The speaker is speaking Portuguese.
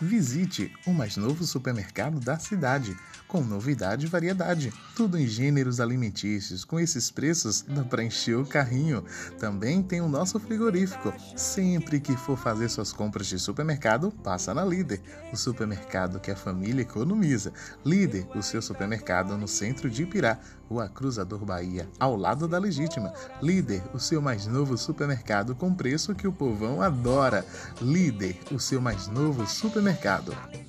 Visite o mais novo supermercado da cidade, com novidade e variedade. Tudo em gêneros alimentícios. Com esses preços, dá para encher o carrinho. Também tem o nosso frigorífico. Sempre que for fazer suas compras de supermercado, passa na Líder, o supermercado que a família economiza. Líder, o seu supermercado no centro de Ipirá, Rua Cruzador Bahia, ao lado da Legítima. Líder, o seu mais novo supermercado com preço que o povão adora. Líder, o seu mais novo supermercado mercado.